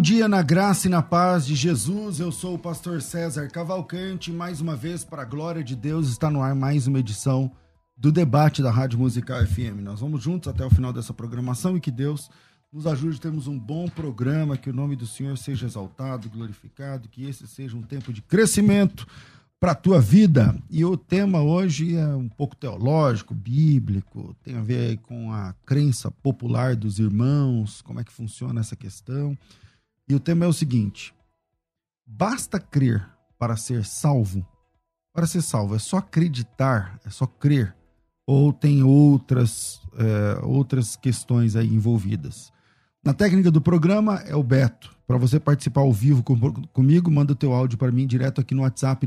Bom dia na graça e na paz de Jesus. Eu sou o pastor César Cavalcante. Mais uma vez, para a glória de Deus, está no ar mais uma edição do debate da Rádio Musical FM. Nós vamos juntos até o final dessa programação e que Deus nos ajude a termos um bom programa, que o nome do Senhor seja exaltado, glorificado, que esse seja um tempo de crescimento para a tua vida. E o tema hoje é um pouco teológico, bíblico, tem a ver com a crença popular dos irmãos, como é que funciona essa questão. E o tema é o seguinte: basta crer para ser salvo? Para ser salvo, é só acreditar, é só crer? Ou tem outras, é, outras questões aí envolvidas? Na técnica do programa é o Beto. Para você participar ao vivo com, comigo, manda o teu áudio para mim direto aqui no WhatsApp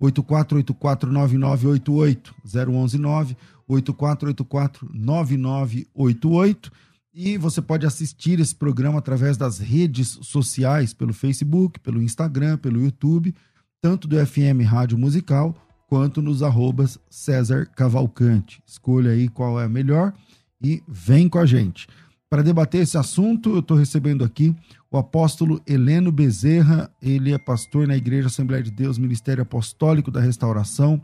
984849988 0119 84849988 e você pode assistir esse programa através das redes sociais, pelo Facebook, pelo Instagram, pelo YouTube, tanto do FM Rádio Musical quanto nos arrobas César Cavalcante. Escolha aí qual é a melhor e vem com a gente. Para debater esse assunto, eu estou recebendo aqui o apóstolo Heleno Bezerra. Ele é pastor na Igreja Assembleia de Deus, Ministério Apostólico da Restauração.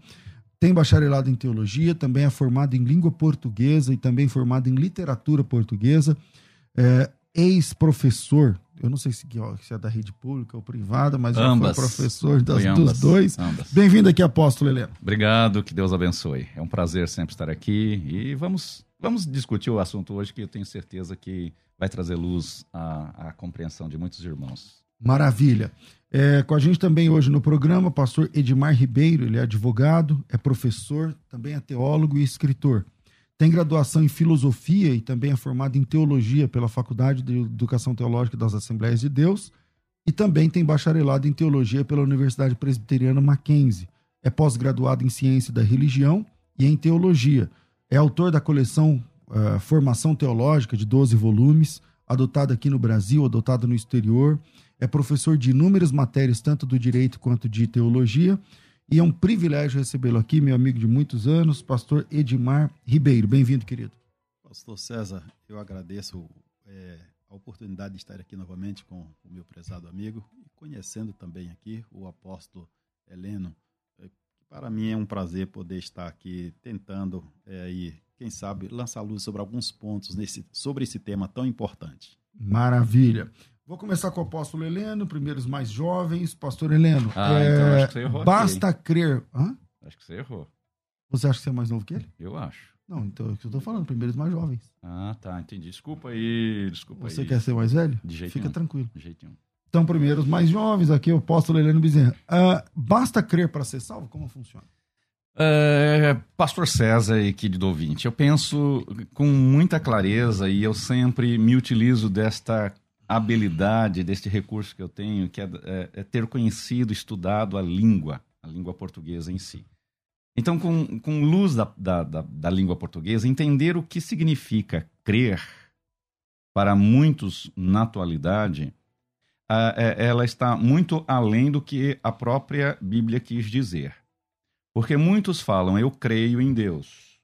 Tem bacharelado em teologia, também é formado em língua portuguesa e também formado em literatura portuguesa. É, Ex-professor, eu não sei se, se, é da rede pública ou privada, mas ambas. foi professor das, foi dos dois. Bem-vindo aqui, apóstolo Heleno. Obrigado, que Deus abençoe. É um prazer sempre estar aqui e vamos Vamos discutir o assunto hoje que eu tenho certeza que vai trazer luz à, à compreensão de muitos irmãos. Maravilha. É, com a gente também hoje no programa, pastor Edmar Ribeiro, ele é advogado, é professor, também é teólogo e escritor. Tem graduação em filosofia e também é formado em teologia pela Faculdade de Educação Teológica das Assembleias de Deus e também tem bacharelado em teologia pela Universidade Presbiteriana Mackenzie. É pós-graduado em ciência da religião e em teologia é autor da coleção uh, Formação Teológica, de 12 volumes, adotada aqui no Brasil, adotada no exterior. É professor de inúmeras matérias, tanto do direito quanto de teologia. E é um privilégio recebê-lo aqui, meu amigo de muitos anos, pastor Edmar Ribeiro. Bem-vindo, querido. Pastor César, eu agradeço é, a oportunidade de estar aqui novamente com o meu prezado amigo e conhecendo também aqui o apóstolo Heleno, para mim é um prazer poder estar aqui tentando é, e, quem sabe, lançar luz sobre alguns pontos nesse, sobre esse tema tão importante. Maravilha. Vou começar com o apóstolo Heleno, primeiros mais jovens. Pastor Heleno, ah, então é, então acho que você errou basta aqui, crer. Hã? Acho que você errou. Você acha que você é mais novo que ele? Eu acho. Não, então é o que eu estou falando, primeiros mais jovens. Ah, tá, entendi. Desculpa aí, desculpa Você aí. quer ser mais velho? De jeito Fica nenhum. tranquilo. De jeito nenhum. Então, primeiro, os mais jovens, aqui o apóstolo Heleno Bezerra. Uh, basta crer para ser salvo? Como funciona? É, Pastor César e querido ouvinte, eu penso com muita clareza e eu sempre me utilizo desta habilidade, deste recurso que eu tenho, que é, é, é ter conhecido, estudado a língua, a língua portuguesa em si. Então, com, com luz da, da, da, da língua portuguesa, entender o que significa crer para muitos na atualidade, é, ela está muito além do que a própria Bíblia quis dizer. Porque muitos falam, eu creio em Deus.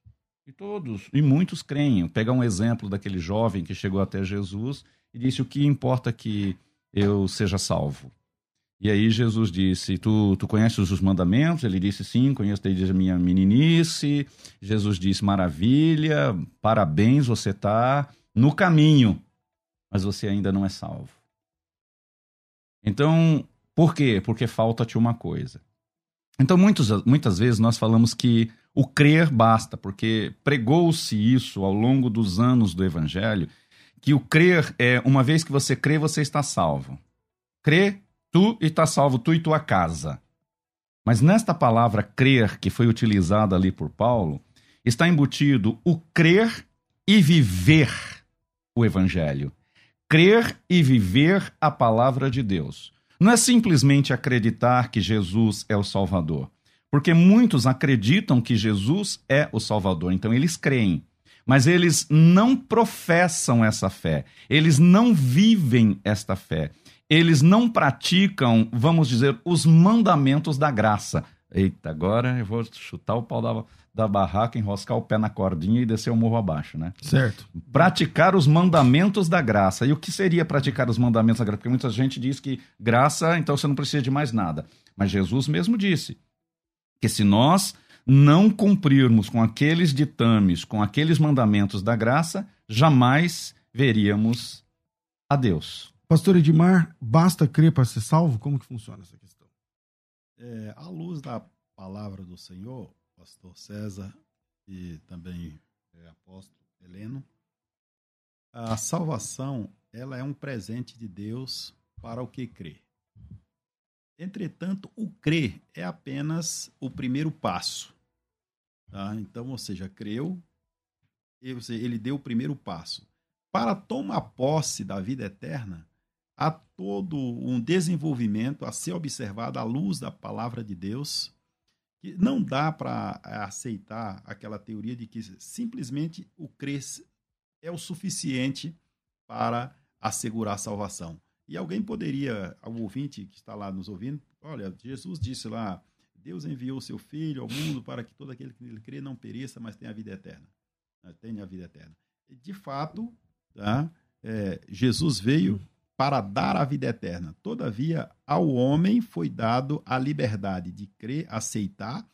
E todos, e muitos creem. Pega um exemplo daquele jovem que chegou até Jesus e disse: O que importa que eu seja salvo? E aí Jesus disse: Tu, tu conheces os mandamentos? Ele disse: Sim, conheço desde a minha meninice. Jesus disse: Maravilha, parabéns, você está no caminho, mas você ainda não é salvo. Então, por quê? Porque falta-te uma coisa. Então, muitos, muitas vezes nós falamos que o crer basta, porque pregou-se isso ao longo dos anos do Evangelho, que o crer é, uma vez que você crê, você está salvo. Crê, tu e está salvo, tu e tua casa. Mas nesta palavra crer, que foi utilizada ali por Paulo, está embutido o crer e viver o Evangelho. Crer e viver a palavra de Deus. Não é simplesmente acreditar que Jesus é o Salvador, porque muitos acreditam que Jesus é o Salvador, então eles creem, mas eles não professam essa fé, eles não vivem esta fé, eles não praticam, vamos dizer, os mandamentos da graça. Eita, agora eu vou chutar o pau da, da barraca, enroscar o pé na cordinha e descer o morro abaixo, né? Certo. Praticar os mandamentos da graça. E o que seria praticar os mandamentos da graça? Porque muita gente diz que graça, então você não precisa de mais nada. Mas Jesus mesmo disse que se nós não cumprirmos com aqueles ditames, com aqueles mandamentos da graça, jamais veríamos a Deus. Pastor Edmar, basta crer para ser salvo? Como que funciona essa questão? É, à luz da palavra do Senhor, pastor César e também é, apóstolo Heleno, a salvação ela é um presente de Deus para o que crê. Entretanto, o crer é apenas o primeiro passo. Tá? Então, ou seja, creu, ele deu o primeiro passo. Para tomar posse da vida eterna, há todo um desenvolvimento a ser observado à luz da palavra de Deus, que não dá para aceitar aquela teoria de que simplesmente o crer é o suficiente para assegurar a salvação. E alguém poderia, o ouvinte que está lá nos ouvindo, olha, Jesus disse lá, Deus enviou seu Filho ao mundo para que todo aquele que nele crê não pereça, mas tenha a vida eterna. Tenha a vida eterna. De fato, Tá? É, Jesus veio para dar a vida eterna. Todavia, ao homem foi dado a liberdade de crer, aceitar,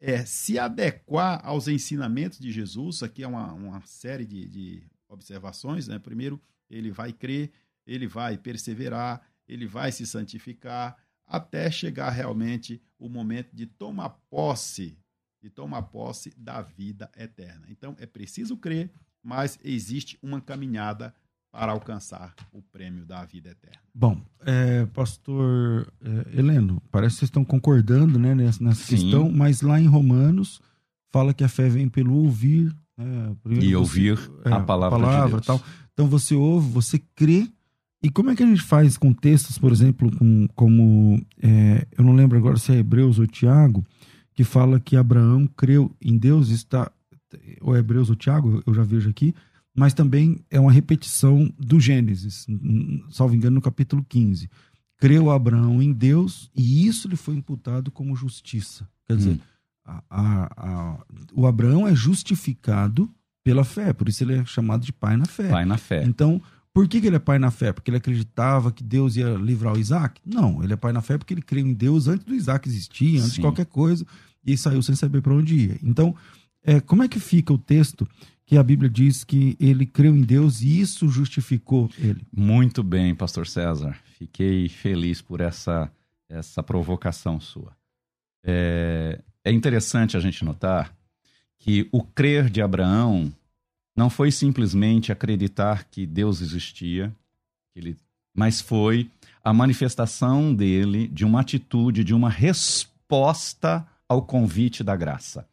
é, se adequar aos ensinamentos de Jesus. Aqui é uma, uma série de, de observações. Né? Primeiro, ele vai crer, ele vai perseverar, ele vai se santificar, até chegar realmente o momento de tomar posse, de tomar posse da vida eterna. Então, é preciso crer, mas existe uma caminhada para alcançar o prêmio da vida eterna. Bom, é, pastor é, Heleno, parece que vocês estão concordando né, nessa, nessa questão, mas lá em Romanos fala que a fé vem pelo ouvir. Né, e você, ouvir é, a palavra, palavra de Deus. Tal. Então você ouve, você crê. E como é que a gente faz com textos, por exemplo, com, como, é, eu não lembro agora se é Hebreus ou Tiago, que fala que Abraão creu em Deus, está ou Hebreus ou Tiago, eu já vejo aqui, mas também é uma repetição do Gênesis, salvo engano, no capítulo 15. Creu Abraão em Deus e isso lhe foi imputado como justiça. Quer dizer, hum. a, a, a, o Abraão é justificado pela fé, por isso ele é chamado de pai na fé. Pai na fé. Então, por que, que ele é pai na fé? Porque ele acreditava que Deus ia livrar o Isaac? Não, ele é pai na fé porque ele creu em Deus antes do Isaac existir, antes Sim. de qualquer coisa, e saiu sem saber para onde ia. Então, é, como é que fica o texto que a Bíblia diz que ele creu em Deus e isso justificou ele? Muito bem, pastor César. Fiquei feliz por essa, essa provocação sua. É, é interessante a gente notar que o crer de Abraão não foi simplesmente acreditar que Deus existia, ele, mas foi a manifestação dele de uma atitude, de uma resposta ao convite da graça.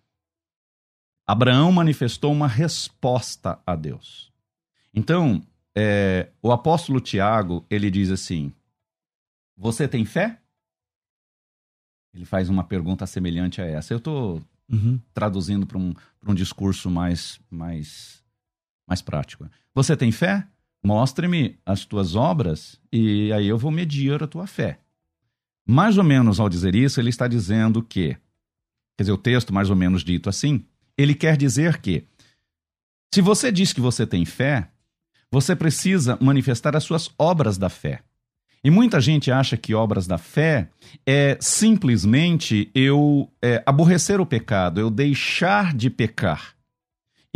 Abraão manifestou uma resposta a Deus. Então, é, o apóstolo Tiago, ele diz assim: Você tem fé? Ele faz uma pergunta semelhante a essa. Eu estou uhum. traduzindo para um, um discurso mais, mais, mais prático. Você tem fé? Mostre-me as tuas obras e aí eu vou medir a tua fé. Mais ou menos ao dizer isso, ele está dizendo que, quer dizer, o texto mais ou menos dito assim, ele quer dizer que, se você diz que você tem fé, você precisa manifestar as suas obras da fé. E muita gente acha que obras da fé é simplesmente eu é, aborrecer o pecado, eu deixar de pecar.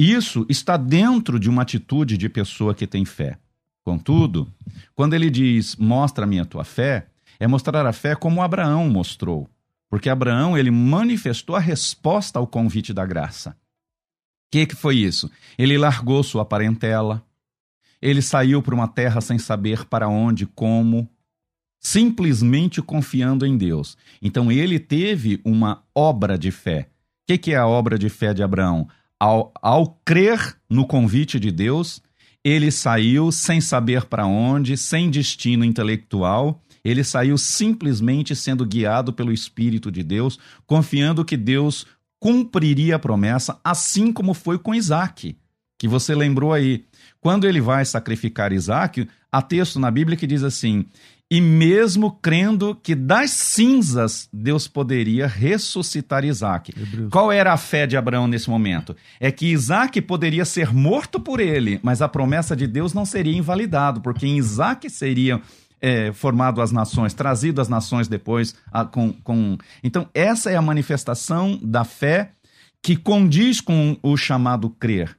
Isso está dentro de uma atitude de pessoa que tem fé. Contudo, quando ele diz mostra-me a tua fé, é mostrar a fé como Abraão mostrou. Porque Abraão, ele manifestou a resposta ao convite da graça. O que, que foi isso? Ele largou sua parentela, ele saiu para uma terra sem saber para onde, como, simplesmente confiando em Deus. Então ele teve uma obra de fé. O que, que é a obra de fé de Abraão? Ao, ao crer no convite de Deus, ele saiu sem saber para onde, sem destino intelectual, ele saiu simplesmente sendo guiado pelo Espírito de Deus, confiando que Deus cumpriria a promessa, assim como foi com Isaac, que você lembrou aí. Quando ele vai sacrificar Isaac, há texto na Bíblia que diz assim: e mesmo crendo que das cinzas Deus poderia ressuscitar Isaac. Hebreus. Qual era a fé de Abraão nesse momento? É que Isaac poderia ser morto por ele, mas a promessa de Deus não seria invalidado, porque em Isaac seriam é, formado as nações, trazido as nações depois a- com, com. Então, essa é a manifestação da fé que condiz com o chamado crer.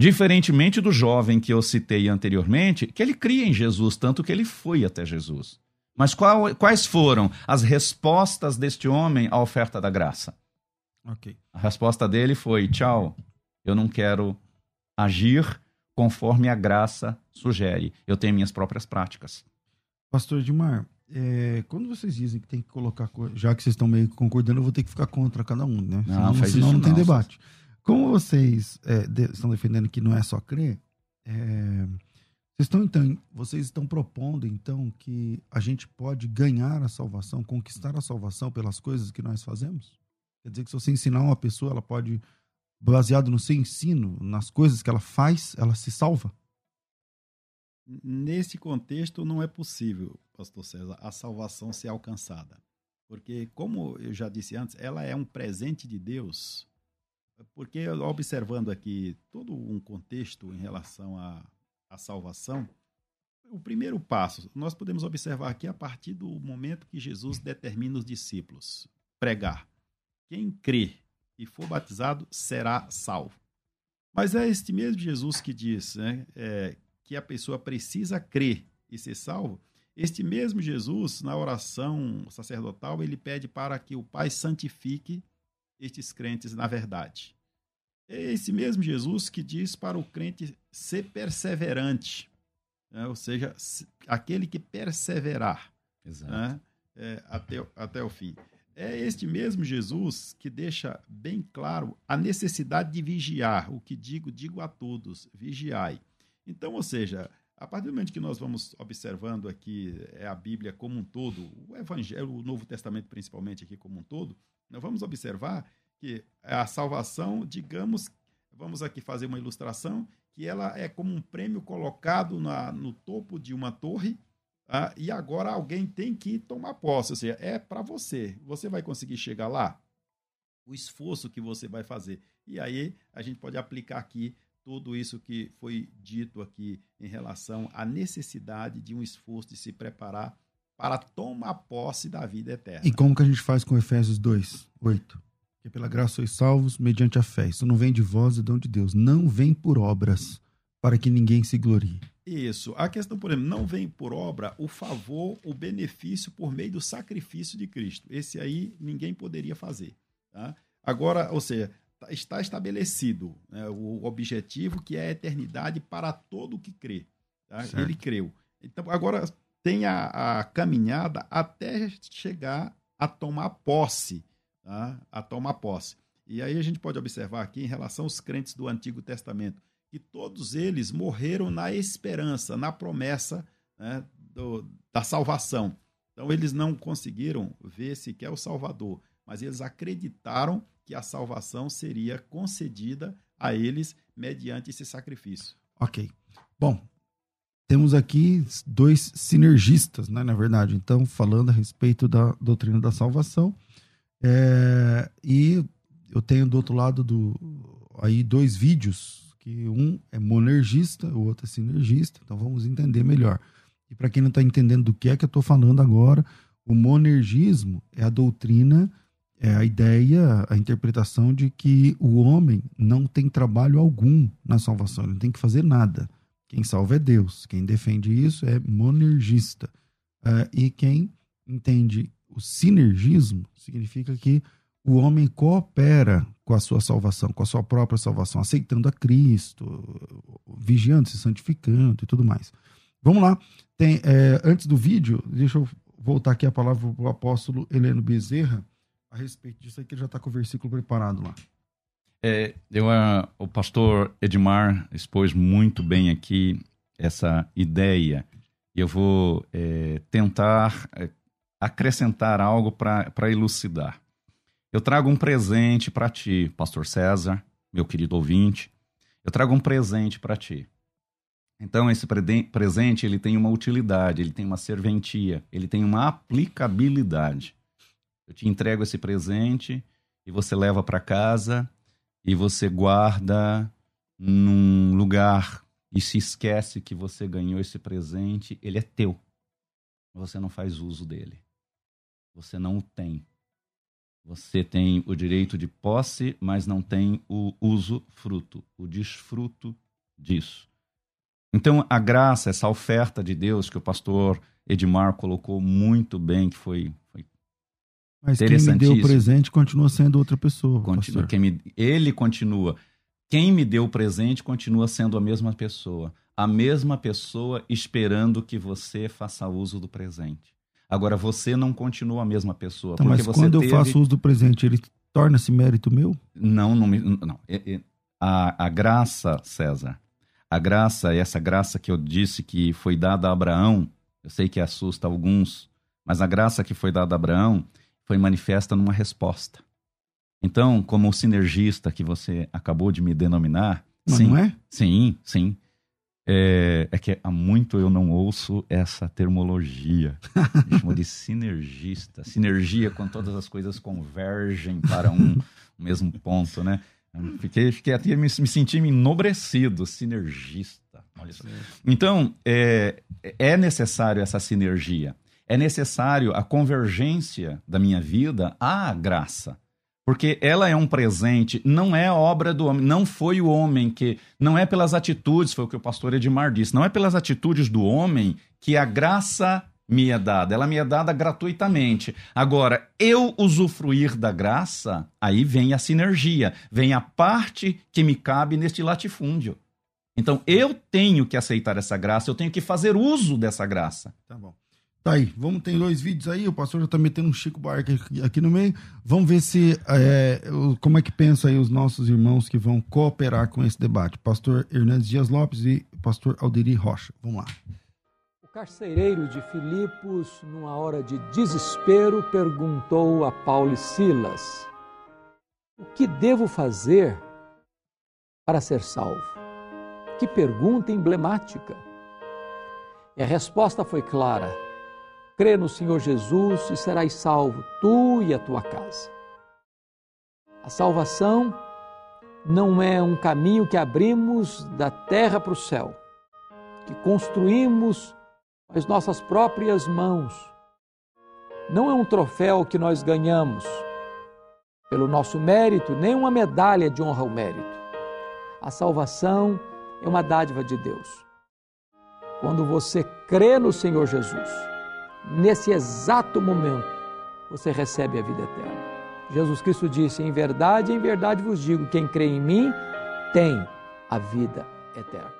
Diferentemente do jovem que eu citei anteriormente, que ele cria em Jesus, tanto que ele foi até Jesus. Mas qual- quais foram as respostas deste homem à oferta da graça? Ok. A resposta dele foi: tchau, eu não quero agir conforme a graça sugere. Eu tenho minhas próprias práticas. Pastor Edmar, é, quando vocês dizem que tem que colocar, co- já que vocês estão meio concordando, eu vou ter que ficar contra cada um, né? Não, senão faz senão isso não tem não, debate. Como vocês é, de- estão defendendo que não é só crer, é, vocês estão então, vocês estão propondo então que a gente pode ganhar a salvação, conquistar a salvação pelas coisas que nós fazemos? Quer dizer que se você ensinar uma pessoa, ela pode, baseado no seu ensino, nas coisas que ela faz, ela se salva? Nesse contexto, não é possível, pastor César, a salvação ser alcançada. Porque, como eu já disse antes, ela é um presente de Deus. Porque, observando aqui todo um contexto em relação à, à salvação, o primeiro passo, nós podemos observar aqui a partir do momento que Jesus determina os discípulos pregar. Quem crê e for batizado será salvo. Mas é este mesmo Jesus que diz né, é, que a pessoa precisa crer e ser salvo. Este mesmo Jesus, na oração sacerdotal, ele pede para que o Pai santifique estes crentes na verdade. É esse mesmo Jesus que diz para o crente ser perseverante, né? ou seja, se- aquele que perseverar né, é, até, o- até o fim. É este mesmo Jesus que deixa bem claro a necessidade de vigiar. O que digo, digo a todos: vigiai. Então, ou seja, a partir do momento que nós vamos observando aqui é a Bíblia como um todo, o Evangelho, o Novo Testamento principalmente aqui como um todo, nós vamos observar que a salvação, digamos, vamos aqui fazer uma ilustração, que ela é como um prêmio colocado na, no topo de uma torre, ah, e agora alguém tem que tomar posse, ou seja, é para você. Você vai conseguir chegar lá? O esforço que você vai fazer. E aí a gente pode aplicar aqui tudo isso que foi dito aqui em relação à necessidade de um esforço de se preparar para tomar posse da vida eterna. E como que a gente faz com Efésios 2, 8? Que pela graça sois salvos mediante a fé. Isso não vem de vós, é dom de Deus. Não vem por obras, para que ninguém se glorie. Isso. A questão, por exemplo, não vem por obra o favor, o benefício por meio do sacrifício de Cristo. Esse aí ninguém poderia fazer. Tá? Agora, ou seja, tá- está estabelecido né, o objetivo que é a eternidade para todo que crê. tá? Ele creu. Então, agora tem a, a caminhada até chegar a tomar posse. Tá? A tomar posse. E aí a gente pode observar aqui em relação aos crentes do Antigo Testamento que todos eles morreram na esperança, na promessa né, do- da salvação. Então, eles não conseguiram ver sequer o Salvador, mas eles acreditaram que a salvação seria concedida a eles mediante esse sacrifício. Ok. Bom, temos aqui dois sinergistas, né, na verdade. Então, falando a respeito da doutrina da salvação. É, e eu tenho do outro lado do aí dois vídeos, que um é monergista, o outro é sinergista. Então, vamos entender melhor. E para quem não está entendendo do que é que eu estou falando agora, o monergismo é a doutrina, é a ideia, a interpretação de que o homem não tem trabalho algum na salvação, ele não tem que fazer nada. Quem salva é Deus. Quem defende isso é monergista. Eh, e quem entende o sinergismo significa que o homem coopera com a sua salvação, com a sua própria salvação, aceitando a Cristo, vigiando, se santificando e tudo mais. Vamos lá. Tem, eh, antes do vídeo, deixa eu voltar aqui a palavra para o apóstolo Heleno Bezerra a respeito disso aí, que ele já está com o versículo preparado lá. É, eu, ah, o pastor Edmar expôs muito bem aqui essa ideia. Eu vou é, tentar é, acrescentar algo para elucidar. Eu trago um presente para ti, pastor César, meu querido ouvinte. Eu trago um presente para ti. Então esse presente ele tem uma utilidade, ele tem uma serventia, ele tem uma aplicabilidade. Eu te entrego esse presente e você leva para casa e você guarda num lugar e se esquece que você ganhou esse presente, ele é teu. Você não faz uso dele. Você não o tem. Você tem o direito de posse, mas não tem o uso fruto, o desfruto disso. Então, a graça, essa oferta de Deus que o pastor Edmar colocou muito bem, que foi, Mas quem me deu o presente continua sendo outra pessoa. Continua, quem me, ele continua. Quem me deu o presente continua sendo a mesma pessoa. A mesma pessoa esperando que você faça uso do presente. Agora, você não continua a mesma pessoa. Tá, mas quando teve... eu faço uso do presente, ele torna-se mérito meu? Não, não. não. A, a graça, César, a graça, essa graça que eu disse que foi dada a Abraão, eu sei que assusta alguns, mas a graça que foi dada a Abraão foi manifesta numa resposta. Então, como o sinergista que você acabou de me denominar, mas sim, não é? Sim, sim. É, é, que há muito eu não ouço essa termologia. Chama de sinergista. Sinergia quando todas as coisas convergem para um mesmo ponto, né? Fiquei, fiquei até me, me senti enobrecido, sinergista. Então, é, é necessário essa sinergia. É necessário a convergência da minha vida à graça. Porque ela é um presente, não é obra do homem, não foi o homem que. Não é pelas atitudes, foi o que o pastor Edmar disse, não é pelas atitudes do homem que a graça me é dada, ela me é dada gratuitamente. Agora, eu usufruir da graça, aí vem a sinergia, vem a parte que me cabe neste latifúndio. Então, eu tenho que aceitar essa graça, eu tenho que fazer uso dessa graça. Tá bom. Tá aí, vamos, tem dois vídeos aí, o pastor já tá metendo um Chico Buarque aqui, no meio. Vamos ver se, é, como é que pensam aí os nossos irmãos que vão cooperar com esse debate. Pastor Hernandes Dias Lopes e pastor Alderi Rocha. Vamos lá carcereiro de Filipos, numa hora de desespero, perguntou a Paulo e Silas: O que devo fazer para ser salvo? Que pergunta emblemática. E a resposta foi clara: Crê no Senhor Jesus e serás salvo, tu e a tua casa. A salvação não é um caminho que abrimos da terra para o céu, que construímos as nossas próprias mãos. Não é um troféu que nós ganhamos pelo nosso mérito, nem uma medalha de honra ao mérito. A salvação é uma dádiva de Deus. Quando você crê no Senhor Jesus, nesse exato momento, você recebe a vida eterna. Jesus Cristo disse: Em verdade, em verdade vos digo: quem crê em mim tem a vida eterna.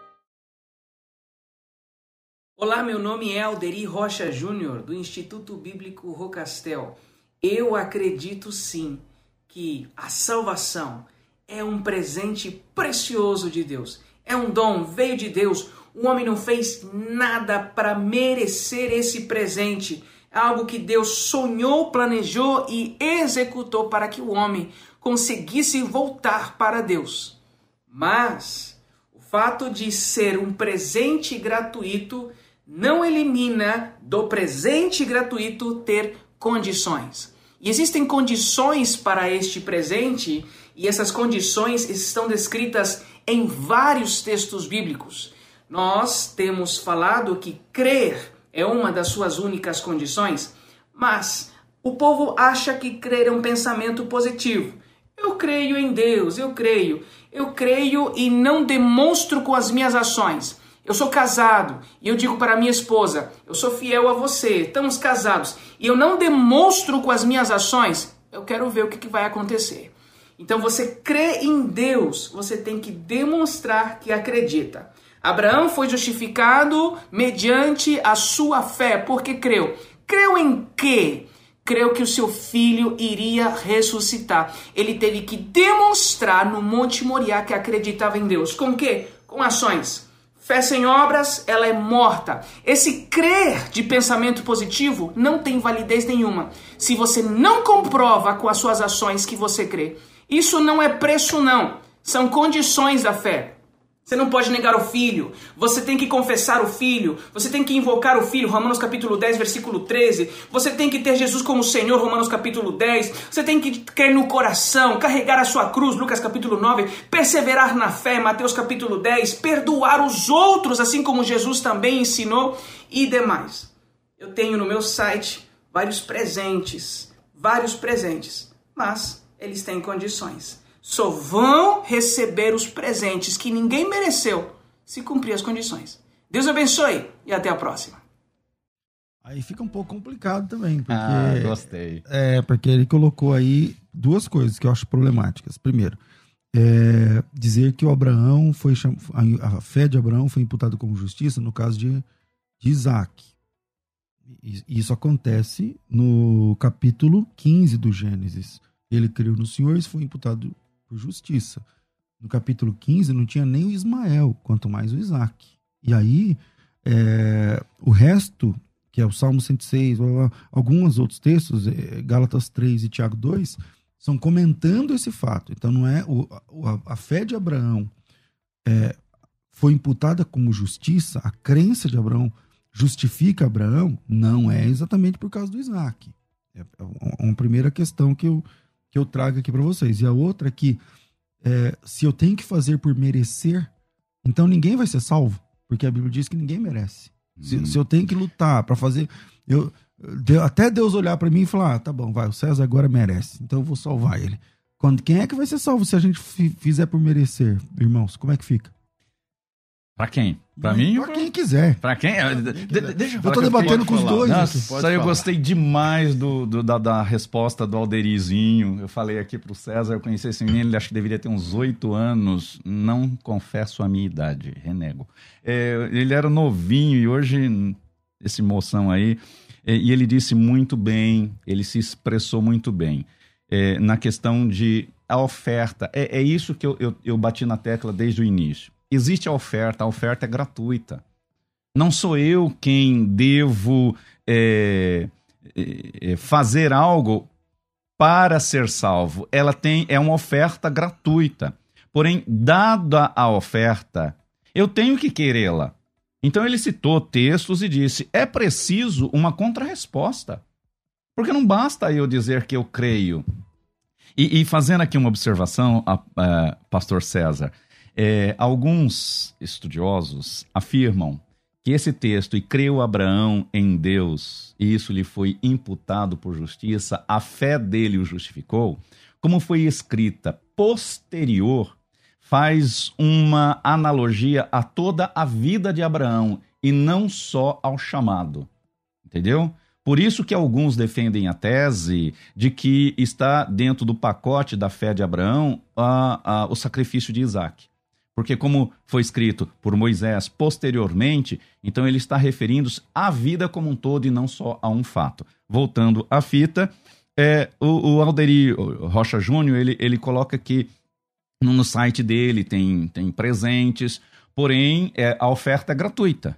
Olá, meu nome é Alderi Rocha Júnior, do Instituto Bíblico Rocastel. Eu acredito sim que a salvação é um presente precioso de Deus. É um dom, veio de Deus. O homem não fez nada para merecer esse presente. É algo que Deus sonhou, planejou e executou para que o homem conseguisse voltar para Deus. Mas o fato de ser um presente gratuito não elimina do presente gratuito ter condições. E existem condições para este presente, e essas condições estão descritas em vários textos bíblicos. Nós temos falado que crer é uma das suas únicas condições, mas o povo acha que crer é um pensamento positivo. Eu creio em Deus, eu creio. Eu creio e não demonstro com as minhas ações. Eu sou casado e eu digo para minha esposa: eu sou fiel a você, estamos casados, e eu não demonstro com as minhas ações, eu quero ver o que, que vai acontecer. Então você crê em Deus, você tem que demonstrar que acredita. Abraão foi justificado mediante a sua fé, porque creu. Creu em quê? Creu que o seu filho iria ressuscitar. Ele teve que demonstrar no Monte Moriá que acreditava em Deus. Com quê? Com ações. Fé sem obras, ela é morta. Esse crer de pensamento positivo não tem validez nenhuma. Se você não comprova com as suas ações que você crê. Isso não é preço, não. São condições da fé. Você não pode negar o filho. Você tem que confessar o filho. Você tem que invocar o filho. Romanos capítulo 10, versículo 13. Você tem que ter Jesus como Senhor. Romanos capítulo 10. Você tem que crer no coração, carregar a sua cruz. Lucas capítulo 9. Perseverar na fé. Mateus capítulo 10. Perdoar os outros, assim como Jesus também ensinou e demais. Eu tenho no meu site vários presentes. Vários presentes. Mas eles têm condições só vão receber os presentes que ninguém mereceu se cumprir as condições. Deus abençoe e até a próxima. Aí fica um pouco complicado também, porque Ah, gostei. é porque ele colocou aí duas coisas que eu acho problemáticas. Primeiro, é, dizer que o Abraão foi cham... a fé de Abraão foi imputada como justiça no caso de, de Isaac. E- Isso acontece no capítulo 15 do Gênesis. Ele creu no Senhor e foi imputado por justiça. No capítulo 15 não tinha nem o Ismael, quanto mais o Isaac. E aí, é, o resto, que é o Salmo 106, blá, blá, blá, alguns outros textos, é, Gálatas 3 e Tiago 2, são comentando esse fato. Então, não é o, a, a fé de Abraão é, foi imputada como justiça, a crença de Abraão justifica Abraão, não é exatamente por causa do Isaac. É uma- uma primeira questão que eu, que eu trago aqui para vocês. E a outra é que é, se eu tenho que fazer por merecer, então ninguém vai ser salvo, porque a Bíblia diz que ninguém merece. Se, Hum. se eu tenho que lutar para fazer, eu até Deus olhar para mim e falar, ah, tá bom, vai, o César agora merece, então eu vou salvar ele. Quando quem é que vai ser salvo se a gente fi- fizer por merecer, irmãos? Como é que fica? Pra quem? Pra mim? ou Para quem quiser. Pra quem? De- de- deixa eu Eu tô debatendo fiquei- com os falar. dois Nossa. Pode eu gostei demais do, do- da, da resposta do Alderizinho. Eu falei aqui pro César, eu conheci esse menino, ele acho que deveria ter uns oito anos. Não confesso a minha idade, renego. É, ele era novinho e hoje, esse moção aí, é, e ele disse muito bem, ele se expressou muito bem é, na questão de a oferta. É, é isso que eu, eu, eu bati na tecla desde o início. Existe a oferta, a oferta é gratuita. Não sou eu quem devo é, é, é, fazer algo para ser salvo. Ela tem é uma oferta gratuita. Porém, dada a oferta, eu tenho que querê-la. Então ele citou textos e disse: é preciso uma contrarresposta. Porque não basta eu dizer que eu creio. E, e fazendo aqui uma observação, a, a, Pastor César, é, alguns estudiosos afirmam que esse texto, e creu Abraão em Deus, e isso lhe foi imputado por justiça, a fé dele o justificou, como foi escrita posterior, faz uma analogia a toda a vida de Abraão e não só ao chamado. Entendeu? Por isso que alguns defendem a tese de que está dentro do pacote da fé de Abraão a, a, o sacrifício de Isaac. Porque, como foi escrito por Moisés posteriormente, então ele está referindo-se à vida como um todo e não só a um fato. Voltando à fita, é, o, o Alderi Rocha Júnior ele, ele coloca que no site dele tem, tem presentes, porém é, a oferta é gratuita.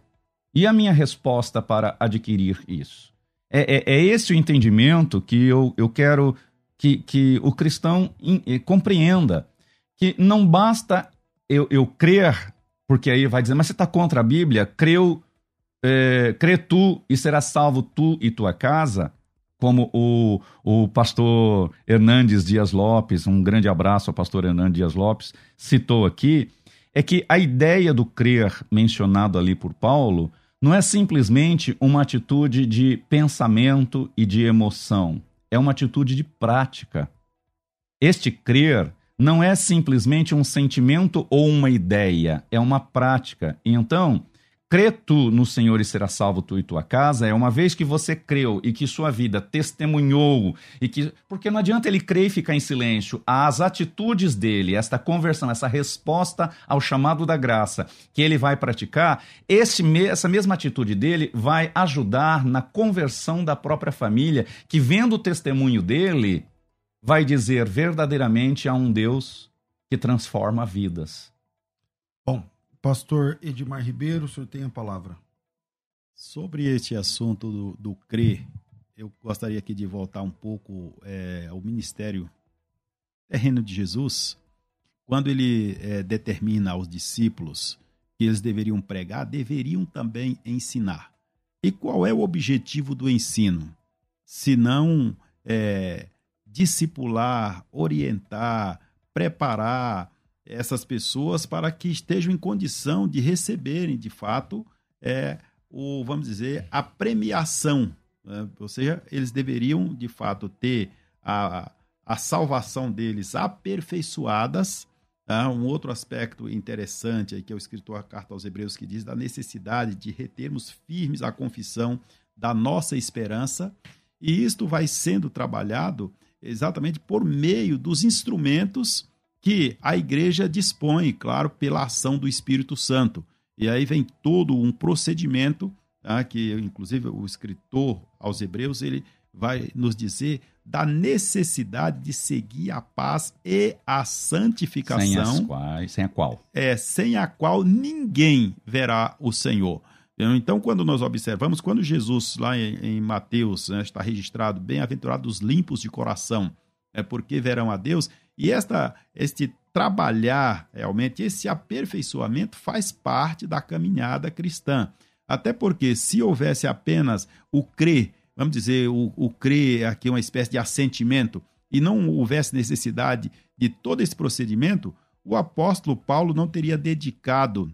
E a minha resposta para adquirir isso? É, é, é esse o entendimento que eu, eu quero que, que o cristão in, eh, compreenda. Que não basta eu, eu crer, porque aí vai dizer, mas você está contra a Bíblia? Creu, é, crê tu e serás salvo tu e tua casa? Como o, o pastor Hernandes Dias Lopes, um grande abraço ao pastor Hernandes Dias Lopes, citou aqui, é que a ideia do crer mencionado ali por Paulo não é simplesmente uma atitude de pensamento e de emoção, é uma atitude de prática. Este crer não é simplesmente um sentimento ou uma ideia, é uma prática. Então, crê tu no Senhor e será salvo tu e tua casa, é uma vez que você creu e que sua vida testemunhou e que porque não adianta ele crer e ficar em silêncio, as atitudes dele, esta conversão, essa resposta ao chamado da graça que ele vai praticar, esse, essa mesma atitude dele vai ajudar na conversão da própria família, que vendo o testemunho dele, vai dizer verdadeiramente a um Deus que transforma vidas. Bom, pastor Edmar Ribeiro, o senhor tem a palavra. Sobre este assunto do, do crer, eu gostaria aqui de voltar um pouco é, ao ministério terreno de Jesus, quando ele é, determina aos discípulos que eles deveriam pregar, deveriam também ensinar. E qual é o objetivo do ensino? Se não é, discipular, orientar, preparar essas pessoas para que estejam em condição de receberem, de fato, é, o, vamos dizer, a premiação. Né? Ou seja, eles deveriam, de fato, ter a, a salvação deles aperfeiçoadas. Tá? Um outro aspecto interessante aí, que é o escritor a carta aos Hebreus, que diz da necessidade de retermos firmes a confissão da nossa esperança. E isto vai sendo trabalhado exatamente por meio dos instrumentos que a igreja dispõe, claro, pela ação do Espírito Santo. E aí vem todo um procedimento, tá, que inclusive o escritor aos Hebreus ele vai nos dizer da necessidade de seguir a paz e a santificação. Sem, quais, sem a qual? É, sem a qual ninguém verá o Senhor. Então, quando nós observamos, quando Jesus, lá em, em Mateus, né, está registrado, bem-aventurados limpos de coração, é porque verão a Deus, e esta, este trabalhar realmente, esse aperfeiçoamento faz parte da caminhada cristã. Até porque, se houvesse apenas o crer, vamos dizer, o, o crer aqui, uma espécie de assentimento, e não houvesse necessidade de todo esse procedimento, o apóstolo Paulo não teria dedicado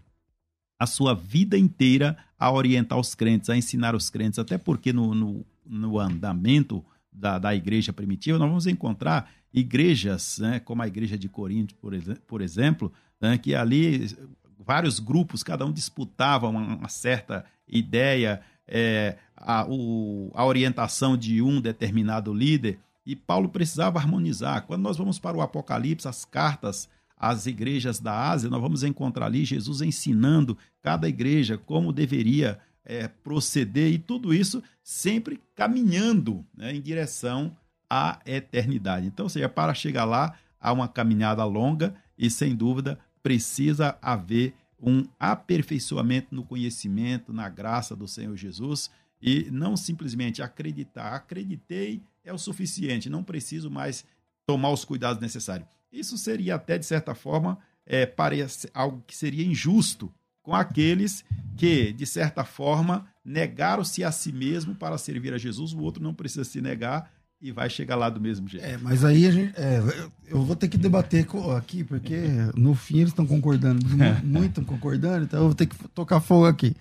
a sua vida inteira a orientar os crentes, a ensinar os crentes, até porque no, no, no andamento da, da igreja primitiva, nós vamos encontrar igrejas, né, como a igreja de Corinto, por, por exemplo, né, que ali vários grupos, cada um disputava uma, uma certa ideia, é, a, o, a orientação de um determinado líder, e Paulo precisava harmonizar. Quando nós vamos para o Apocalipse, as cartas às igrejas da Ásia, nós vamos encontrar ali Jesus ensinando cada igreja como deveria é, proceder, e tudo isso sempre caminhando né, em direção à eternidade. Então, ou seja, para chegar lá, há uma caminhada longa e, sem dúvida, precisa haver um aperfeiçoamento no conhecimento, na graça do Senhor Jesus e não simplesmente acreditar. Acreditei é o suficiente, não preciso mais tomar os cuidados necessários. Isso seria até, de certa forma, é, parece algo que seria injusto com aqueles que, de certa forma, negaram-se a si mesmo para servir a Jesus. O outro não precisa se negar e vai chegar lá do mesmo jeito. É, mas aí a gente, é, eu vou ter que debater aqui, porque no fim eles estão concordando, muito concordando, então eu vou ter que tocar fogo aqui.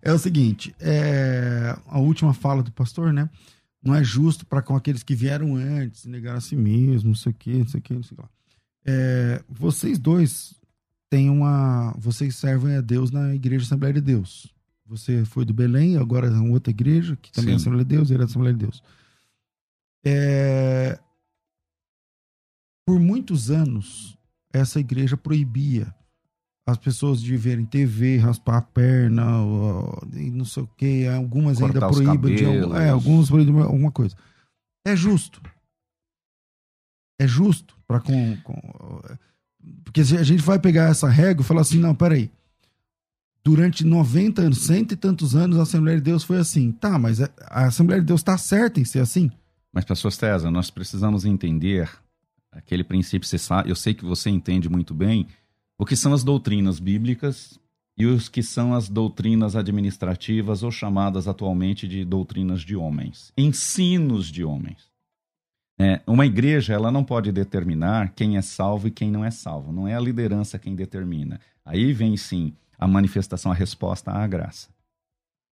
É o seguinte, é, a última fala do pastor, né? Não é justo para com aqueles que vieram antes, negar a si mesmo, não sei o quê, não sei o quê, não sei o que lá. É, vocês dois têm uma. Vocês servem a Deus na Igreja Assembleia de Deus. Você foi do Belém, agora é uma outra igreja, que também Sim. é Assembleia de Deus, ele é Assembleia de Deus. É... Por muitos anos, essa igreja proibia as pessoas de verem TV, raspar a perna, e não sei o que. Algumas Cortar ainda proíbem de é, alguns proíbem alguma coisa. É justo. É justo para com, com, porque a gente vai pegar essa regra e falar assim, não, peraí. Durante 90 anos, cento e tantos anos, a Assembleia de Deus foi assim. Tá, mas a Assembleia de Deus está certa em ser assim? Mas, pastor César, nós precisamos entender aquele princípio, eu sei que você entende muito bem, o que são as doutrinas bíblicas e os que são as doutrinas administrativas ou chamadas atualmente de doutrinas de homens, ensinos de homens. É, uma igreja ela não pode determinar quem é salvo e quem não é salvo. Não é a liderança quem determina. Aí vem sim a manifestação, a resposta à graça.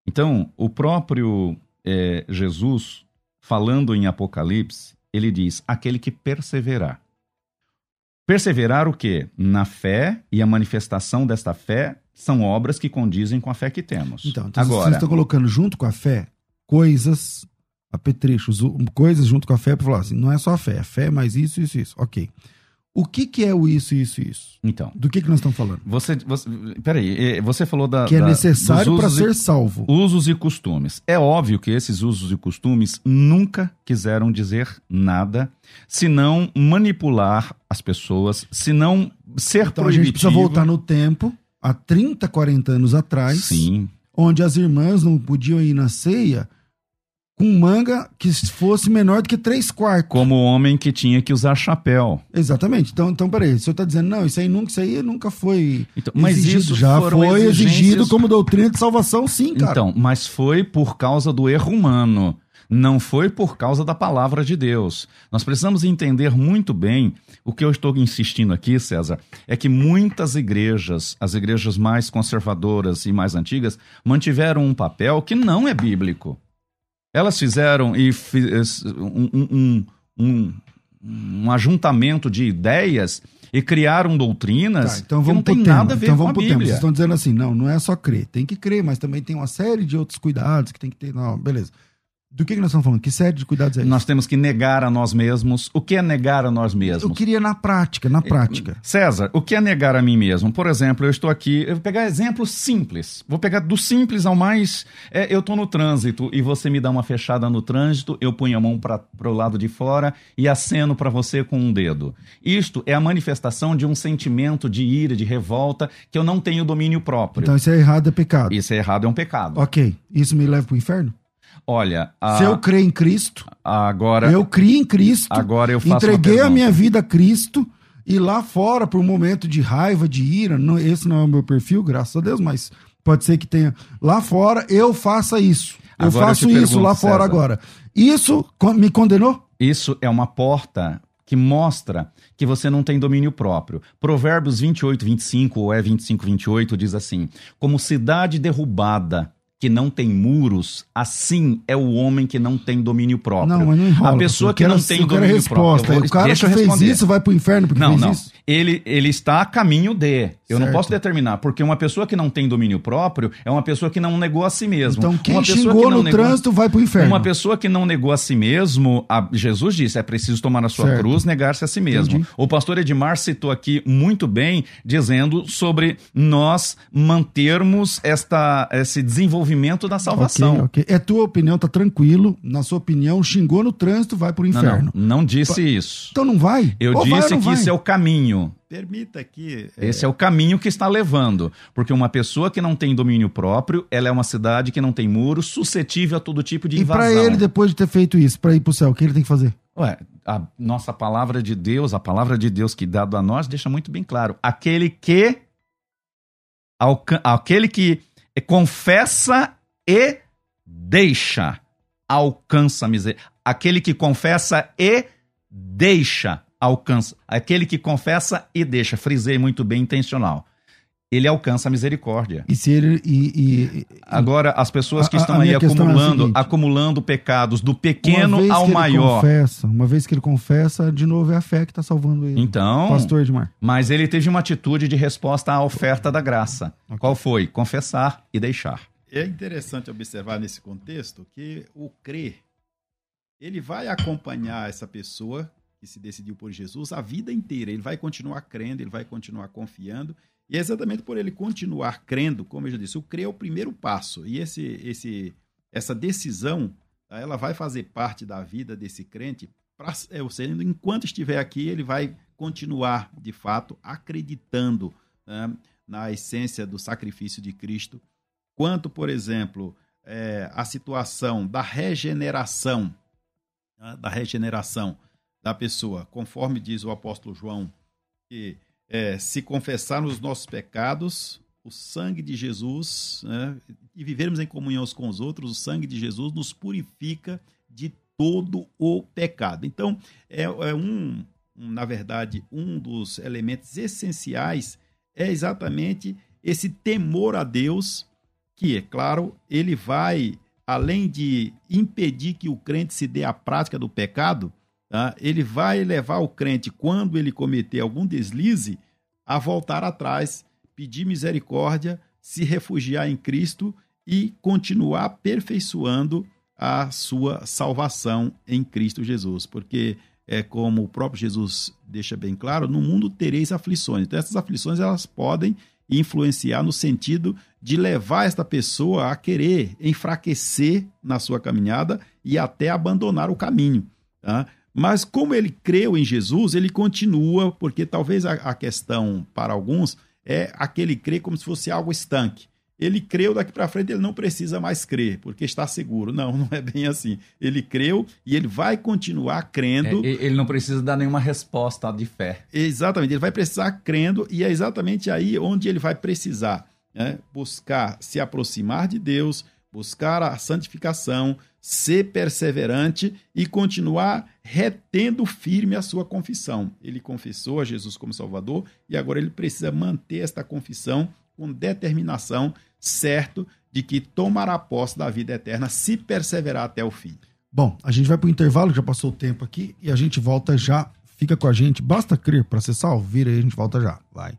Então, o próprio é, Jesus falando em Apocalipse, ele diz: aquele que perseverar. Perseverar o quê? Na fé e a manifestação desta fé são obras que condizem com a fé que temos. Então, então Agora, vocês estão colocando junto com a fé coisas, apetrechos, coisas junto com a fé para falar assim, não é só a fé, a fé é mais isso, isso, isso. Ok. O que, que é o isso, isso, isso? Então. Do que, que nós estamos falando? Você, você, peraí, você falou da. Que é da, necessário para ser salvo. Usos e costumes. É óbvio que esses usos e costumes nunca quiseram dizer nada, senão manipular as pessoas, senão ser então, proibitivo. A gente precisa voltar no tempo, há 30, 40 anos atrás. Sim. Onde as irmãs não podiam ir na ceia com manga que fosse menor do que 3 quartos. Como o homem que tinha que usar chapéu. Exatamente. Então, então peraí, o senhor está dizendo, não, isso aí nunca, isso aí nunca foi então, mas exigido. Isso Já foi exigências... exigido como doutrina de salvação, sim, cara. Então, mas foi por causa do erro humano. Não foi por causa da palavra de Deus. Nós precisamos entender muito bem o que eu estou insistindo aqui, César, é que muitas igrejas, as igrejas mais conservadoras e mais antigas, mantiveram um papel que não é bíblico. Elas fizeram e um, um, um, um ajuntamento de ideias e criaram doutrinas tá, então que não tem tema. nada a ver então com vamos a Bíblia. Tema. Vocês estão dizendo assim, não, não é só crer. Tem que crer, mas também tem uma série de outros cuidados que tem que ter. Não, beleza. Do que, que nós estamos falando? Que série de cuidados é isso? Nós temos que negar a nós mesmos. O que é negar a nós mesmos? Eu queria na prática, na prática. César, o que é negar a mim mesmo? Por exemplo, eu estou aqui, eu vou pegar exemplos simples. Vou pegar do simples ao mais. É, eu estou no trânsito e você me dá uma fechada no trânsito, eu ponho a mão para o lado de fora e aceno para você com um dedo. Isto é a manifestação de um sentimento de ira, de revolta, que eu não tenho domínio próprio. Então isso é errado, é pecado. Isso é errado, é um pecado. Ok. Isso me leva para o inferno? Olha, a... se eu crer em Cristo, agora eu criei em Cristo, agora eu entreguei a minha vida a Cristo e lá fora por um momento de raiva, de ira, não, esse não é o meu perfil, graças a Deus, mas pode ser que tenha lá fora eu faça isso. Eu agora faço eu isso pergunto, lá fora César, agora. Isso me condenou? Isso é uma porta que mostra que você não tem domínio próprio. Provérbios 28, 25 ou é 25, 28 diz assim: Como cidade derrubada que não tem muros, assim é o homem que não tem domínio próprio. Não, mas não enrola, a pessoa que não tem domínio resposta. próprio. Vou, o cara que fez responder. isso vai pro inferno porque não, fez não. isso? Ele, ele está a caminho de. Eu certo. não posso determinar, porque uma pessoa que não tem domínio próprio é uma pessoa que não negou a si mesmo. Então quem uma xingou que no negou, trânsito vai pro inferno. Uma pessoa que não negou a si mesmo, a, Jesus disse, é preciso tomar a sua certo. cruz, negar-se a si mesmo. Entendi. O pastor Edmar citou aqui muito bem, dizendo sobre nós mantermos esta, esse desenvolvimento da salvação. Okay, okay. É tua opinião, tá tranquilo. Na sua opinião, xingou no trânsito, vai pro inferno. Não, não, não disse isso. Então não vai? Eu ou disse vai que vai? isso é o caminho. Permita que. É... Esse é o caminho que está levando. Porque uma pessoa que não tem domínio próprio, ela é uma cidade que não tem muros, suscetível a todo tipo de e invasão. E para ele, depois de ter feito isso, para ir para o céu, o que ele tem que fazer? Ué, a nossa palavra de Deus, a palavra de Deus que dado a nós, deixa muito bem claro. Aquele que. Aquele que confessa e deixa, alcança a miséria. Aquele que confessa e deixa alcança. Aquele que confessa e deixa, frisei muito bem, intencional. Ele alcança a misericórdia. E se ele. E, e, Agora, as pessoas que a, estão a aí acumulando, é acumulando pecados do pequeno ao maior. Confessa, uma vez que ele confessa, de novo é a fé que está salvando ele. Então. Pastor Edmar. Mas ele teve uma atitude de resposta à oferta da graça. Okay. Qual foi? Confessar e deixar. É interessante observar nesse contexto que o crer ele vai acompanhar essa pessoa que se decidiu por Jesus a vida inteira. Ele vai continuar crendo, ele vai continuar confiando. E é exatamente por ele continuar crendo, como eu já disse, o crer é o primeiro passo. E esse, esse, essa decisão, ela vai fazer parte da vida desse crente. Pra, é, ou seja, enquanto estiver aqui, ele vai continuar, de fato, acreditando né, na essência do sacrifício de Cristo. Quanto, por exemplo, é, a situação da regeneração, né, da regeneração da pessoa, conforme diz o apóstolo João, que é, se confessarmos os nossos pecados, o sangue de Jesus, né, e vivermos em comunhão com os outros, o sangue de Jesus nos purifica de todo o pecado. Então, é, é um, um, na verdade, um dos elementos essenciais é exatamente esse temor a Deus, que, é claro, ele vai, além de impedir que o crente se dê à prática do pecado, tá? ele vai levar o crente, quando ele cometer algum deslize, a voltar atrás, pedir misericórdia, se refugiar em Cristo e continuar aperfeiçoando a sua salvação em Cristo Jesus. Porque, é como o próprio Jesus deixa bem claro, no mundo tereis aflições. Então, essas aflições elas podem influenciar no sentido de levar esta pessoa a querer enfraquecer na sua caminhada e até abandonar o caminho. Tá? Mas como ele creu em Jesus, ele continua, porque talvez a, a questão para alguns é aquele crer como se fosse algo estanque. ele creu daqui para frente, ele não precisa mais crer, porque está seguro. Não, não é bem assim. Ele creu e ele vai continuar crendo. É, ele não precisa dar nenhuma resposta de fé. Exatamente, ele vai precisar crendo, e é exatamente aí onde ele vai precisar né? buscar se aproximar de Deus, buscar a santificação, ser perseverante e continuar retendo firme a sua confissão. Ele confessou a Jesus como Salvador e agora ele precisa manter esta confissão com determinação, certo de que tomará posse da vida eterna se perseverar até o fim. Bom, a gente vai para o intervalo, já passou o tempo aqui, e a gente volta já. Fica com a gente, basta crer para ser salvo, vira aí, a gente volta já. Vai.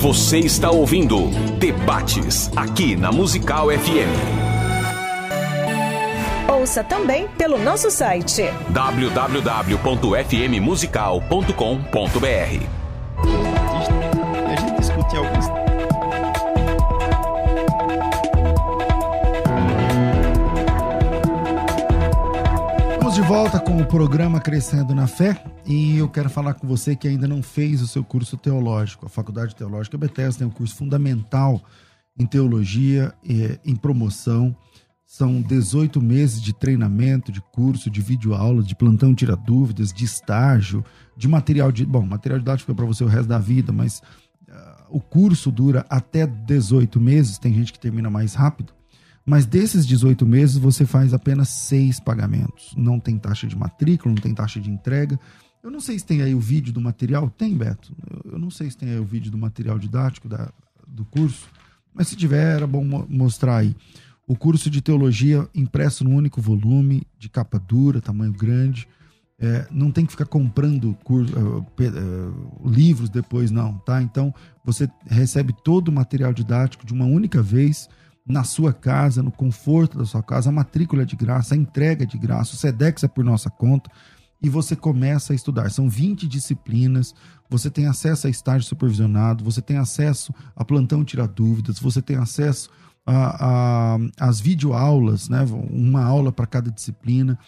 Você está ouvindo Debates aqui na Musical FM. Ouça também pelo nosso site www.fmmusical.com.br. A gente discute alguns volta com o programa Crescendo na Fé e eu quero falar com você que ainda não fez o seu curso teológico. A Faculdade Teológica Bethesda tem um curso fundamental em teologia em promoção. São 18 meses de treinamento, de curso, de videoaula, de plantão tira dúvidas, de estágio, de material de. Bom, material didático é para você o resto da vida, mas uh, o curso dura até 18 meses, tem gente que termina mais rápido. Mas desses 18 meses, você faz apenas seis pagamentos. Não tem taxa de matrícula, não tem taxa de entrega. Eu não sei se tem aí o vídeo do material. Tem, Beto? Eu não sei se tem aí o vídeo do material didático da, do curso. Mas se tiver, era bom mostrar aí. O curso de teologia impresso num único volume, de capa dura, tamanho grande. É, não tem que ficar comprando curso, uh, uh, livros depois, não, tá? Então, você recebe todo o material didático de uma única vez na sua casa, no conforto da sua casa, a matrícula é de graça, a entrega é de graça, o SEDEX é por nossa conta, e você começa a estudar. São 20 disciplinas, você tem acesso a estágio supervisionado, você tem acesso a plantão tirar dúvidas, você tem acesso às videoaulas, né? uma aula para cada disciplina,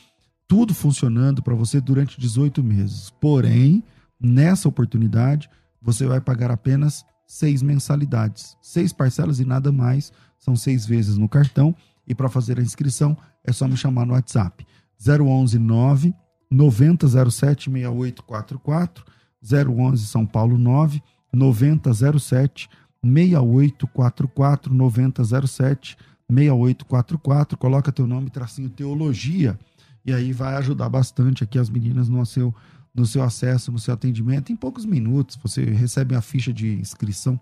tudo funcionando para você durante 18 meses. Porém, nessa oportunidade, você vai pagar apenas seis mensalidades, seis parcelas e nada mais são seis vezes no cartão. E para fazer a inscrição é só me chamar no WhatsApp. 011 9 9007 6844 011 São Paulo 9 9007 6844 9007 6844 coloca teu nome tracinho teologia. E aí vai ajudar bastante aqui as meninas no seu no seu acesso, no seu atendimento. Em poucos minutos. Você recebe a ficha de inscrição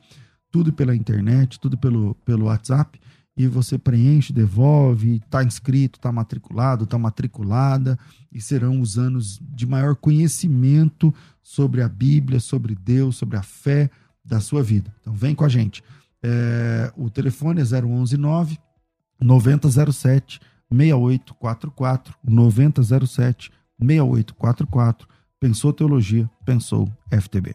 tudo pela internet, tudo pelo, pelo WhatsApp, e você preenche, devolve, está inscrito, está matriculado, está matriculada, e serão os anos de maior conhecimento sobre a Bíblia, sobre Deus, sobre a fé da sua vida. Então vem com a gente. É, o telefone é 0119 9007 6844 9007 6844. Pensou Teologia, pensou FTB.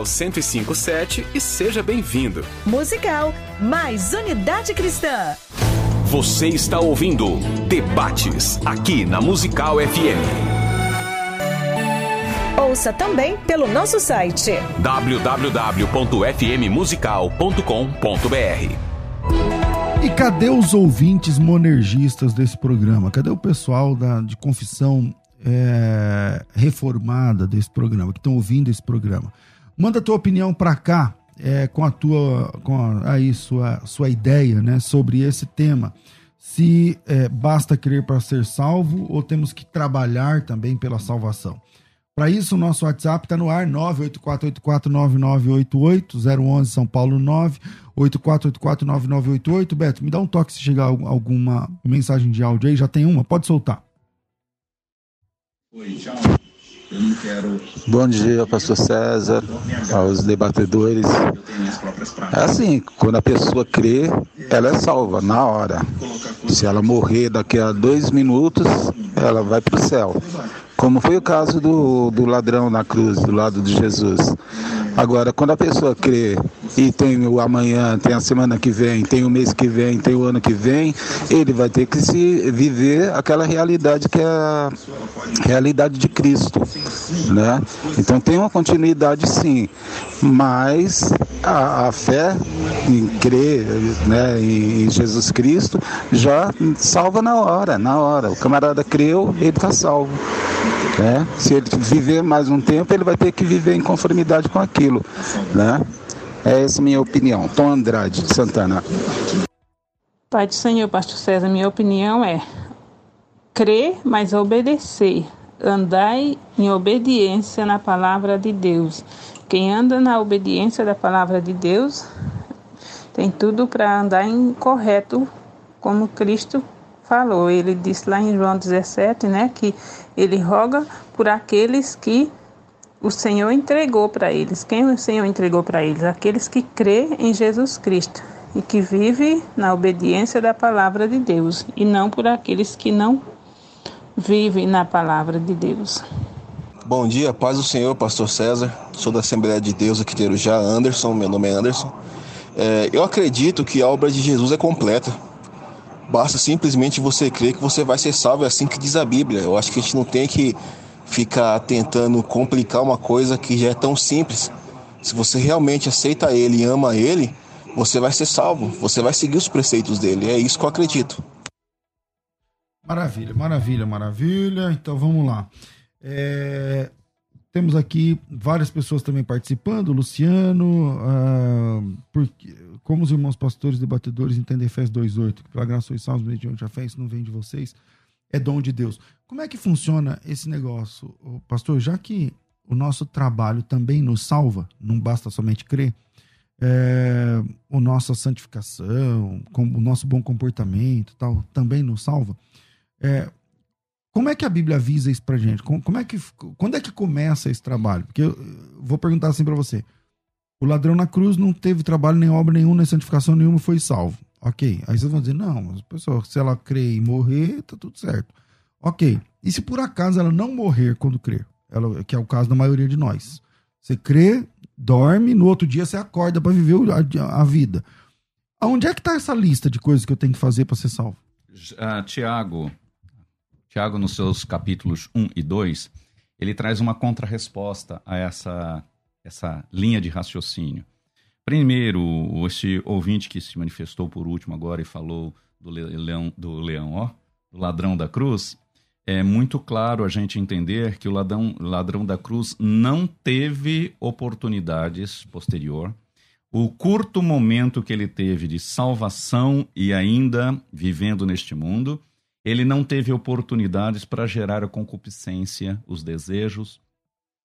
1057 e seja bem-vindo. Musical, mais unidade cristã. Você está ouvindo Debates aqui na Musical FM. Ouça também pelo nosso site www.fmmusical.com.br. E cadê os ouvintes monergistas desse programa? Cadê o pessoal da, de confissão é, reformada desse programa, que estão ouvindo esse programa. Manda tua opinião para cá, é, com a tua, com a, aí sua, sua ideia, né, sobre esse tema. Se é, basta crer para ser salvo ou temos que trabalhar também pela salvação. Para isso, o nosso WhatsApp está no ar, 984849988, 011 São Paulo 984849988. Beto, me dá um toque se chegar alguma mensagem de áudio aí, já tem uma, pode soltar. Oi, tchau. Bom dia, pastor César, aos debatedores. É assim, quando a pessoa crê, ela é salva na hora. Se ela morrer daqui a dois minutos, ela vai para o céu como foi o caso do, do ladrão na cruz, do lado de Jesus. Agora, quando a pessoa crê e tem o amanhã, tem a semana que vem, tem o mês que vem, tem o ano que vem, ele vai ter que se viver aquela realidade que é a realidade de Cristo, né? Então tem uma continuidade sim, mas a, a fé em crer, né, em, Jesus Cristo já salva na hora, na hora. O camarada creu, ele está salvo. Né? Se ele viver mais um tempo, ele vai ter que viver em conformidade com aquilo. Né? É essa minha opinião. Tom Andrade, de Santana. Pai do Senhor, Pastor César, minha opinião é crer, mas obedecer. Andai em obediência na palavra de Deus. Quem anda na obediência da palavra de Deus tem tudo para andar em correto, como Cristo falou. Ele disse lá em João 17, né, que ele roga por aqueles que o Senhor entregou para eles. Quem o Senhor entregou para eles? Aqueles que crê em Jesus Cristo e que vive na obediência da palavra de Deus e não por aqueles que não vivem na palavra de Deus. Bom dia, paz do Senhor, Pastor César. Sou da Assembleia de Deus aqui de Anderson. Meu nome é Anderson. É, eu acredito que a obra de Jesus é completa. Basta simplesmente você crer que você vai ser salvo, é assim que diz a Bíblia. Eu acho que a gente não tem que ficar tentando complicar uma coisa que já é tão simples. Se você realmente aceita Ele e ama Ele, você vai ser salvo, você vai seguir os preceitos dele. É isso que eu acredito. Maravilha, maravilha, maravilha. Então vamos lá. É, temos aqui várias pessoas também participando. Luciano, uh, porque, como os irmãos pastores debatedores entendem Efésios 2,8, que pela graça sois salvos mediante a fé, isso não vem de vocês, é dom de Deus. Como é que funciona esse negócio, pastor? Já que o nosso trabalho também nos salva, não basta somente crer, é, a nossa santificação, o nosso bom comportamento tal, também nos salva. É, como é que a Bíblia avisa isso pra gente? Como, como é que, quando é que começa esse trabalho? Porque eu vou perguntar assim para você. O ladrão na cruz não teve trabalho nem obra nenhuma, nem santificação nenhuma, foi salvo. Ok. Aí vocês vão dizer, não, pessoa, se ela crer e morrer, tá tudo certo. Ok. E se por acaso ela não morrer quando crer? Ela, que é o caso da maioria de nós. Você crê, dorme, no outro dia você acorda para viver a, a, vida. Aonde é que tá essa lista de coisas que eu tenho que fazer para ser salvo? Uh, Tiago, Tiago, nos seus capítulos 1 e 2, ele traz uma contrarresposta a essa essa linha de raciocínio. Primeiro, esse ouvinte que se manifestou por último agora e falou do leão, do leão, ó, do ladrão da cruz, é muito claro a gente entender que o ladrão, ladrão da cruz não teve oportunidades posterior. O curto momento que ele teve de salvação e ainda vivendo neste mundo, ele não teve oportunidades para gerar a concupiscência, os desejos,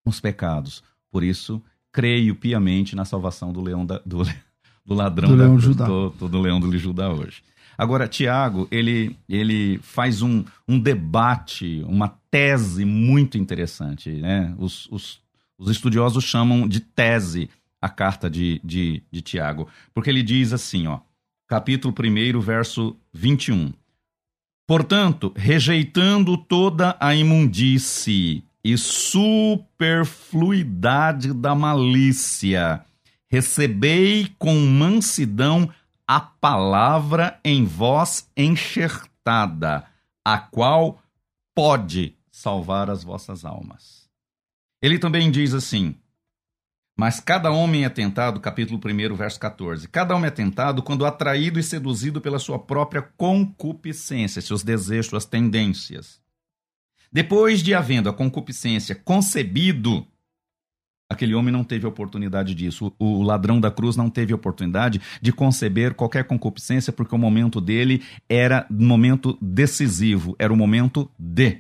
os pecados. Por isso, creio piamente na salvação do leão da, do, do ladrão do da, leão Judá. Do, do, do leão do Judá hoje. Agora, Tiago, ele, ele faz um, um debate, uma tese muito interessante. Né? Os, os, os estudiosos chamam de tese a carta de, de, de Tiago, porque ele diz assim, ó, capítulo 1, verso 21. Portanto, rejeitando toda a imundície e superfluidade da malícia. Recebei com mansidão a palavra em vós enxertada, a qual pode salvar as vossas almas. Ele também diz assim: Mas cada homem é tentado, capítulo 1, verso 14. Cada homem é tentado quando atraído e seduzido pela sua própria concupiscência, seus desejos, suas tendências. Depois de havendo a concupiscência concebido, aquele homem não teve oportunidade disso. O ladrão da cruz não teve oportunidade de conceber qualquer concupiscência, porque o momento dele era momento decisivo, era o momento de.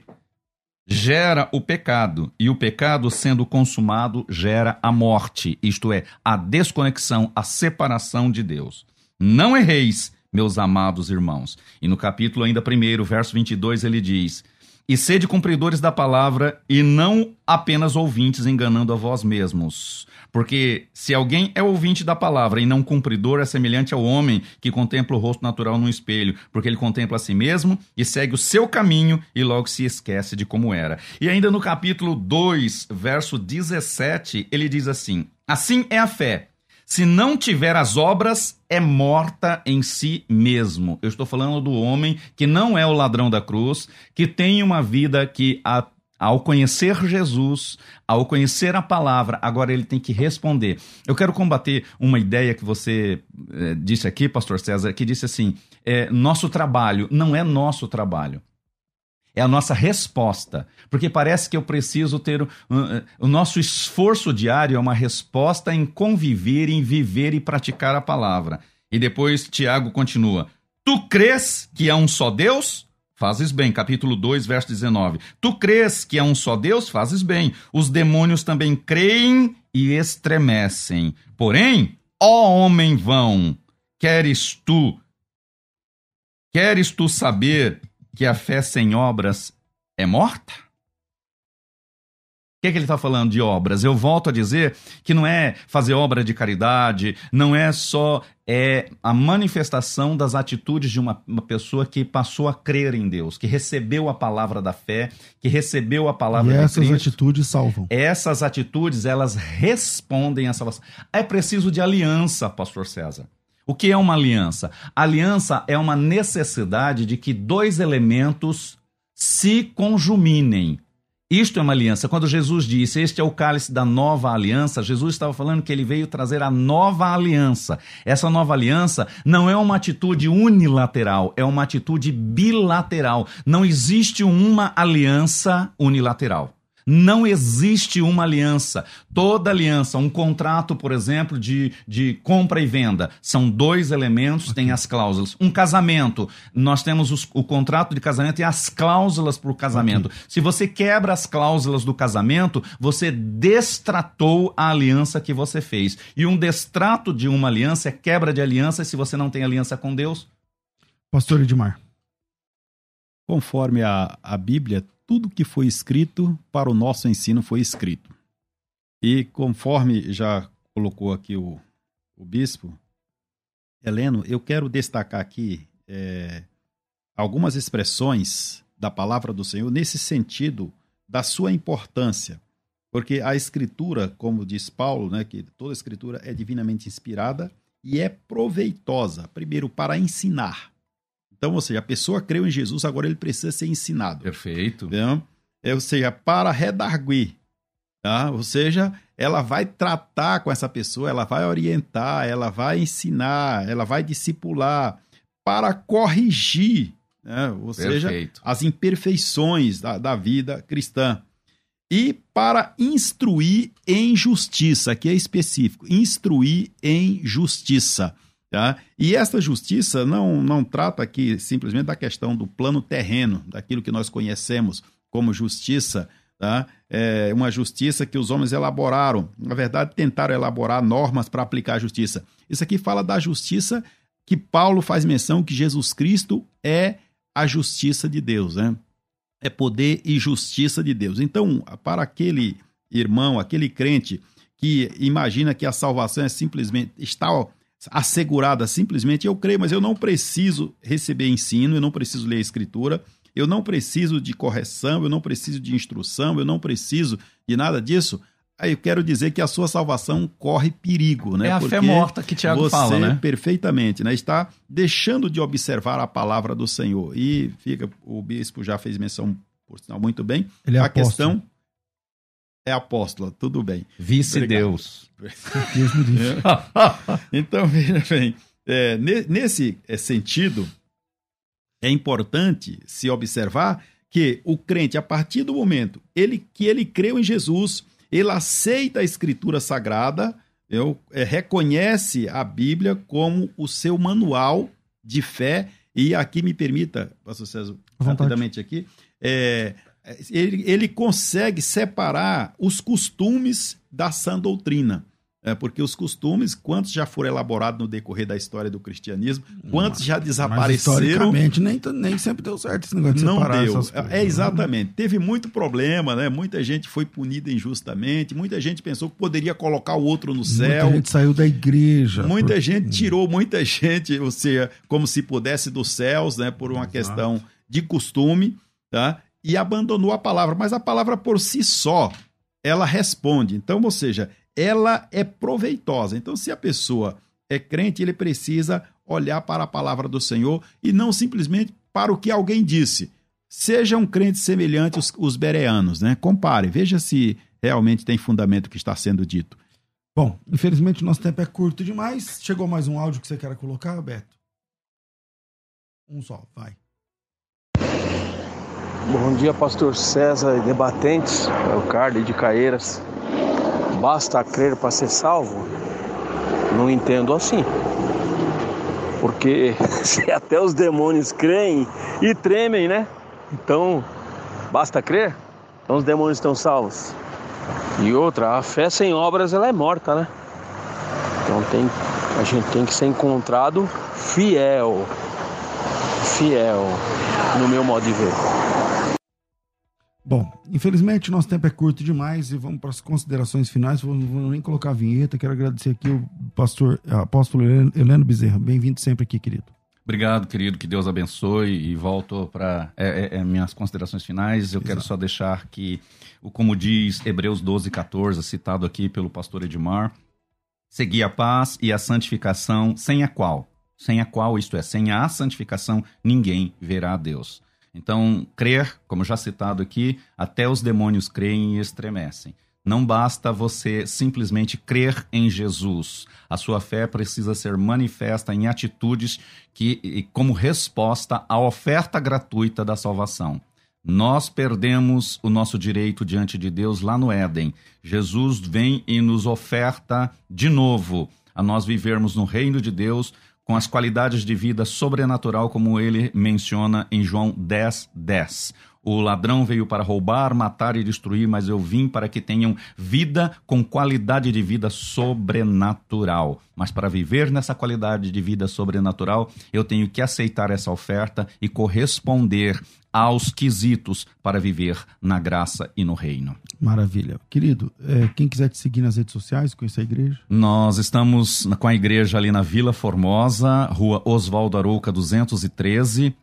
Gera o pecado, e o pecado, sendo consumado, gera a morte, isto é, a desconexão, a separação de Deus. Não erreis, meus amados irmãos. E no capítulo ainda primeiro, verso 22, ele diz: e sede cumpridores da palavra e não apenas ouvintes enganando a vós mesmos. Porque se alguém é ouvinte da palavra e não cumpridor, é semelhante ao homem que contempla o rosto natural no espelho, porque ele contempla a si mesmo e segue o seu caminho e logo se esquece de como era. E ainda no capítulo 2, verso 17, ele diz assim: Assim é a fé. Se não tiver as obras, é morta em si mesmo. Eu estou falando do homem que não é o ladrão da cruz, que tem uma vida que, a, ao conhecer Jesus, ao conhecer a palavra, agora ele tem que responder. Eu quero combater uma ideia que você é, disse aqui, Pastor César, que disse assim: é, nosso trabalho não é nosso trabalho é a nossa resposta. Porque parece que eu preciso ter. O nosso esforço diário é uma resposta em conviver, em viver e praticar a palavra. E depois Tiago continua: Tu crês que há um só Deus? Fazes bem, capítulo 2, verso 19. Tu crês que há um só Deus? Fazes bem. Os demônios também creem e estremecem. Porém, ó homem vão, queres tu, queres tu saber que a fé sem obras é morta? O que, é que ele está falando de obras? Eu volto a dizer que não é fazer obra de caridade, não é só é a manifestação das atitudes de uma, uma, pessoa que passou a crer em Deus, que recebeu a palavra da fé, que recebeu a palavra e de essas atitudes salvam. Essas atitudes, elas respondem à salvação. É preciso de aliança, pastor César. O que é uma aliança? aliança é uma necessidade de que dois elementos se conjuminem. Isto é uma aliança. Quando Jesus disse, este é o cálice da nova aliança, Jesus estava falando que ele veio trazer a nova aliança. Essa nova aliança não é uma atitude unilateral, é uma atitude bilateral. Não existe uma aliança unilateral. Não existe uma aliança. Toda aliança, um contrato, por exemplo, de, de compra e venda, são dois elementos, tem as cláusulas. Um casamento, nós temos os, o contrato de casamento e as cláusulas para o casamento. Okay. Se você quebra as cláusulas do casamento, você destratou a aliança que você fez. E um destrato de uma aliança é quebra de aliança se você não tem aliança com Deus. Pastor Edmar. Conforme a, a Bíblia, tudo que foi escrito para o nosso ensino foi escrito. E conforme já colocou aqui o, o bispo, Heleno, eu quero destacar aqui é, algumas expressões da palavra do Senhor nesse sentido da sua importância. Porque a escritura, como diz Paulo, né, que toda escritura é divinamente inspirada e é proveitosa, primeiro, para ensinar. Então, ou seja, a pessoa creu em Jesus, agora ele precisa ser ensinado. Perfeito. Então, é, ou seja, para redarguir. Tá? Ou seja, ela vai tratar com essa pessoa, ela vai orientar, ela vai ensinar, ela vai discipular para corrigir, né? ou Perfeito. seja, as imperfeições da, da vida cristã. E para instruir em justiça, que é específico, instruir em justiça. Tá? E esta justiça não, não trata aqui simplesmente da questão do plano terreno, daquilo que nós conhecemos como justiça, tá? é uma justiça que os homens elaboraram, na verdade, tentaram elaborar normas para aplicar a justiça. Isso aqui fala da justiça que Paulo faz menção que Jesus Cristo é a justiça de Deus, né? É poder e justiça de Deus. Então, para aquele irmão, aquele crente que imagina que a salvação é simplesmente está assegurada simplesmente, eu creio, mas eu não preciso receber ensino, eu não preciso ler a escritura, eu não preciso de correção, eu não preciso de instrução, eu não preciso de nada disso. Aí eu quero dizer que a sua salvação corre perigo, né? É a Porque fé morta que Tiago você, fala, né? Perfeitamente, né? Está deixando de observar a palavra do Senhor. E fica, o bispo já fez menção, por sinal, muito bem. Ele é a apóstolo. questão é apóstola, tudo bem. Vice-Deus. Deus me livre. então, veja bem, é, nesse é, sentido, é importante se observar que o crente, a partir do momento ele, que ele creu em Jesus, ele aceita a Escritura Sagrada, eu, é, reconhece a Bíblia como o seu manual de fé. E aqui me permita, pastor César, rapidamente aqui, é, ele, ele consegue separar os costumes da sã doutrina. É, porque os costumes, quantos já foram elaborados no decorrer da história do cristianismo, quantos já desapareceram. historicamente, nem, nem sempre deu certo esse negócio de Não deu. coisas. né? É, exatamente. Teve muito problema, né? Muita gente foi punida injustamente, muita gente pensou que poderia colocar o outro no céu. Muita gente saiu da igreja. Muita por- gente tirou muita gente, ou seja, como se pudesse dos céus, né, por uma Exato. questão de costume, tá? E abandonou a palavra, mas a palavra por si só, ela responde. Então, ou seja, ela é proveitosa. Então, se a pessoa é crente, ele precisa olhar para a palavra do Senhor e não simplesmente para o que alguém disse. Seja um crente semelhante aos os bereanos, né? Compare, veja se realmente tem fundamento o que está sendo dito. Bom, infelizmente nosso tempo é curto demais. Chegou mais um áudio que você quer colocar, Beto? Um só, vai. Bom dia, pastor César e debatentes. É o Carlos de Caeiras. Basta crer para ser salvo? Não entendo assim. Porque se até os demônios creem e tremem, né? Então, basta crer? Então os demônios estão salvos. E outra, a fé sem obras ela é morta, né? Então tem, a gente tem que ser encontrado fiel. Fiel, no meu modo de ver. Bom, infelizmente nosso tempo é curto demais e vamos para as considerações finais. Vou, vou nem colocar a vinheta. Quero agradecer aqui o pastor apóstolo Heleno- Bezerra. Bem-vindo sempre aqui, querido. Obrigado, querido, que Deus abençoe e volto para é, é, é, minhas considerações finais. Eu quero só deixar que, o como diz Hebreus 12, 14, citado aqui pelo pastor Edmar, seguir a paz e a santificação, sem a qual, sem a qual, isto é, sem a santificação, ninguém verá a Deus. Então, crer, como já citado aqui, até os demônios creem e estremecem. Não basta você simplesmente crer em Jesus. A sua fé precisa ser manifesta em atitudes que, como resposta à oferta gratuita da salvação. Nós perdemos o nosso direito diante de Deus lá no Éden. Jesus vem e nos oferta de novo a nós vivermos no reino de Deus com as qualidades de vida sobrenatural, como ele menciona em João 10, 10. O ladrão veio para roubar, matar e destruir, mas eu vim para que tenham vida com qualidade de vida sobrenatural. Mas para viver nessa qualidade de vida sobrenatural, eu tenho que aceitar essa oferta e corresponder aos quesitos para viver na graça e no reino. Maravilha. Querido, é, quem quiser te seguir nas redes sociais, conhecer a igreja, Nós estamos com a igreja ali na Vila Formosa, rua Oswaldo Arouca 213,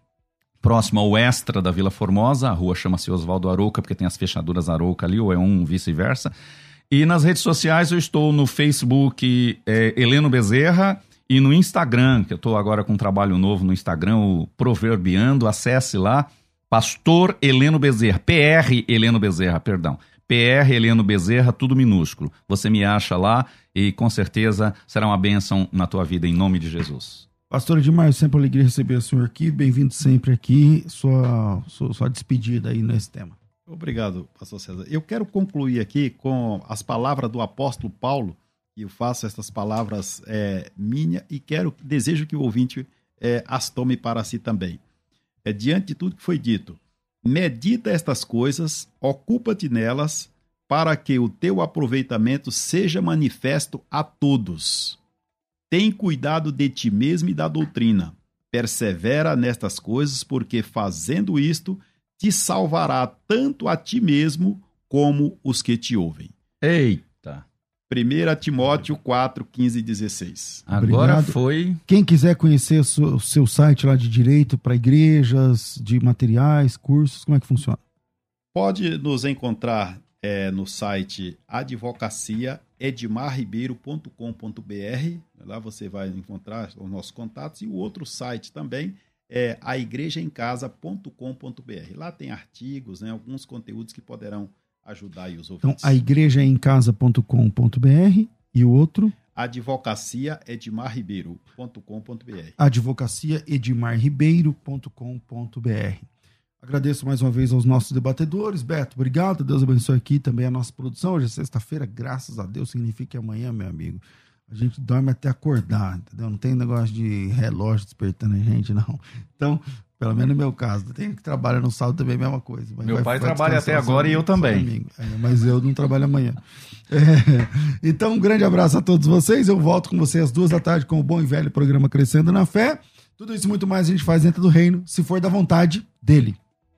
próximo ao Extra da Vila Formosa. A rua chama-se Oswaldo Arouca porque tem as fechaduras Arouca ali, ou é um vice-versa. E nas redes sociais eu estou no Facebook é, Heleno Bezerra e no Instagram, que eu estou agora com um trabalho novo no Instagram, o Proverbiando. Acesse lá, Pastor Heleno Bezerra, PR Heleno Bezerra, perdão. PR Heleno Bezerra, tudo minúsculo. Você me acha lá e com certeza será uma bênção na tua vida, em nome de Jesus. Pastor Edmar, sempre uma alegria receber o senhor aqui. Bem-vindo sempre aqui. Sua, sua, sua despedida aí nesse tema. Obrigado, pastor César. Eu quero concluir aqui com as palavras do apóstolo Paulo, e eu faço essas palavras é, minha e quero, desejo que o ouvinte é, as tome para si também. É diante de tudo que foi dito, medita estas coisas, ocupa-te nelas, para que o teu aproveitamento seja manifesto a todos. Tem cuidado de ti mesmo e da doutrina. Persevera nestas coisas, porque fazendo isto, te salvará tanto a ti mesmo como os que te ouvem. Eita! 1 Timóteo 4, 15 e 16. Agora Obrigado. foi. Quem quiser conhecer o seu, site lá de direito para igrejas, de materiais, cursos, como é que funciona? Pode nos encontrar é, no site advocaciaedmarribeiro.com.br. Lá você vai encontrar os nossos contatos. E o outro site também é aigrejaemcasa.com.br. Lá tem artigos, né, alguns conteúdos que poderão ajudar aí os Então, ouvintes. a igreja é em casa.com.br e o outro, advocaciaedmarribeiro.com.br. advocaciaedmarribeiro.com.br. Agradeço mais uma vez aos nossos debatedores. Beto, obrigado. Deus abençoe aqui também a nossa produção. Hoje é sexta-feira, graças a Deus, significa que amanhã, meu amigo, a gente dorme até acordar, entendeu? Não tem negócio de relógio despertando a gente, não. Então, pelo menos no meu caso, tem que trabalhar no sábado também é a mesma coisa. meu vai, pai vai trabalha até agora e eu também. É, mas eu não trabalho amanhã. É, então, um grande abraço a todos vocês. Eu volto com vocês às duas da tarde com o bom e velho programa Crescendo na Fé. Tudo isso e muito mais a gente faz dentro do reino, se for da vontade dele.